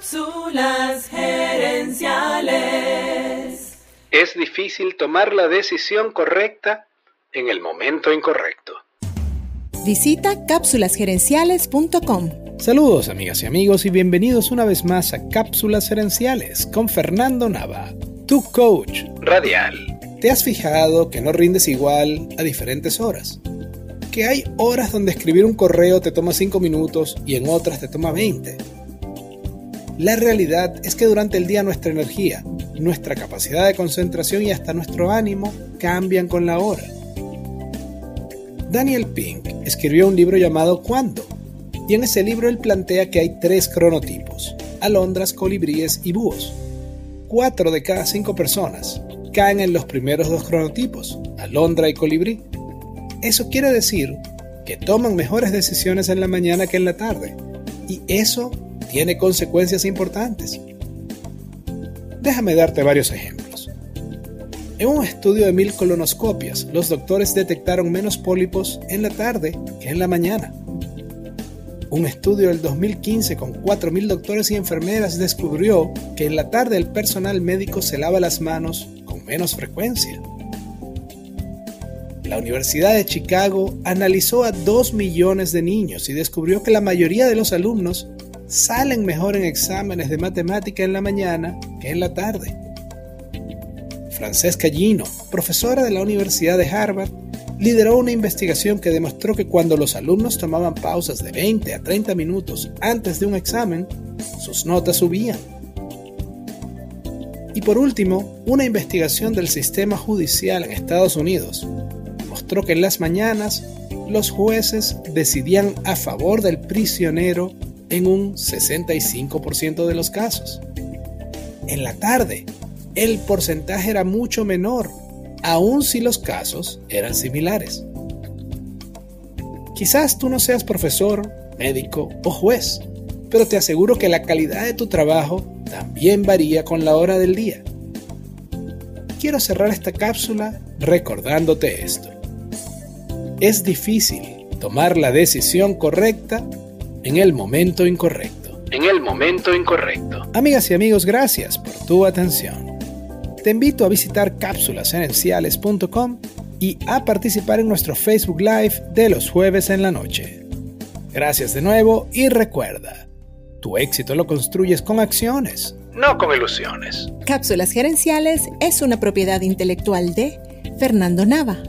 Cápsulas gerenciales. Es difícil tomar la decisión correcta en el momento incorrecto. Visita cápsulasgerenciales.com. Saludos amigas y amigos y bienvenidos una vez más a Cápsulas Gerenciales con Fernando Nava, tu coach Radial. ¿Te has fijado que no rindes igual a diferentes horas? Que hay horas donde escribir un correo te toma 5 minutos y en otras te toma 20. La realidad es que durante el día nuestra energía, nuestra capacidad de concentración y hasta nuestro ánimo cambian con la hora. Daniel Pink escribió un libro llamado ¿Cuándo? Y en ese libro él plantea que hay tres cronotipos, alondras, colibríes y búhos. Cuatro de cada cinco personas caen en los primeros dos cronotipos, alondra y colibrí. Eso quiere decir que toman mejores decisiones en la mañana que en la tarde. Y eso tiene consecuencias importantes. Déjame darte varios ejemplos. En un estudio de mil colonoscopias, los doctores detectaron menos pólipos en la tarde que en la mañana. Un estudio del 2015 con 4.000 doctores y enfermeras descubrió que en la tarde el personal médico se lava las manos con menos frecuencia. La Universidad de Chicago analizó a 2 millones de niños y descubrió que la mayoría de los alumnos salen mejor en exámenes de matemática en la mañana que en la tarde. Francesca Gino, profesora de la Universidad de Harvard, lideró una investigación que demostró que cuando los alumnos tomaban pausas de 20 a 30 minutos antes de un examen, sus notas subían. Y por último, una investigación del sistema judicial en Estados Unidos mostró que en las mañanas los jueces decidían a favor del prisionero en un 65% de los casos. En la tarde, el porcentaje era mucho menor, aun si los casos eran similares. Quizás tú no seas profesor, médico o juez, pero te aseguro que la calidad de tu trabajo también varía con la hora del día. Quiero cerrar esta cápsula recordándote esto. Es difícil tomar la decisión correcta en el momento incorrecto. En el momento incorrecto. Amigas y amigos, gracias por tu atención. Te invito a visitar cápsulasgerenciales.com y a participar en nuestro Facebook Live de los jueves en la noche. Gracias de nuevo y recuerda, tu éxito lo construyes con acciones, no con ilusiones. Cápsulas Gerenciales es una propiedad intelectual de Fernando Nava.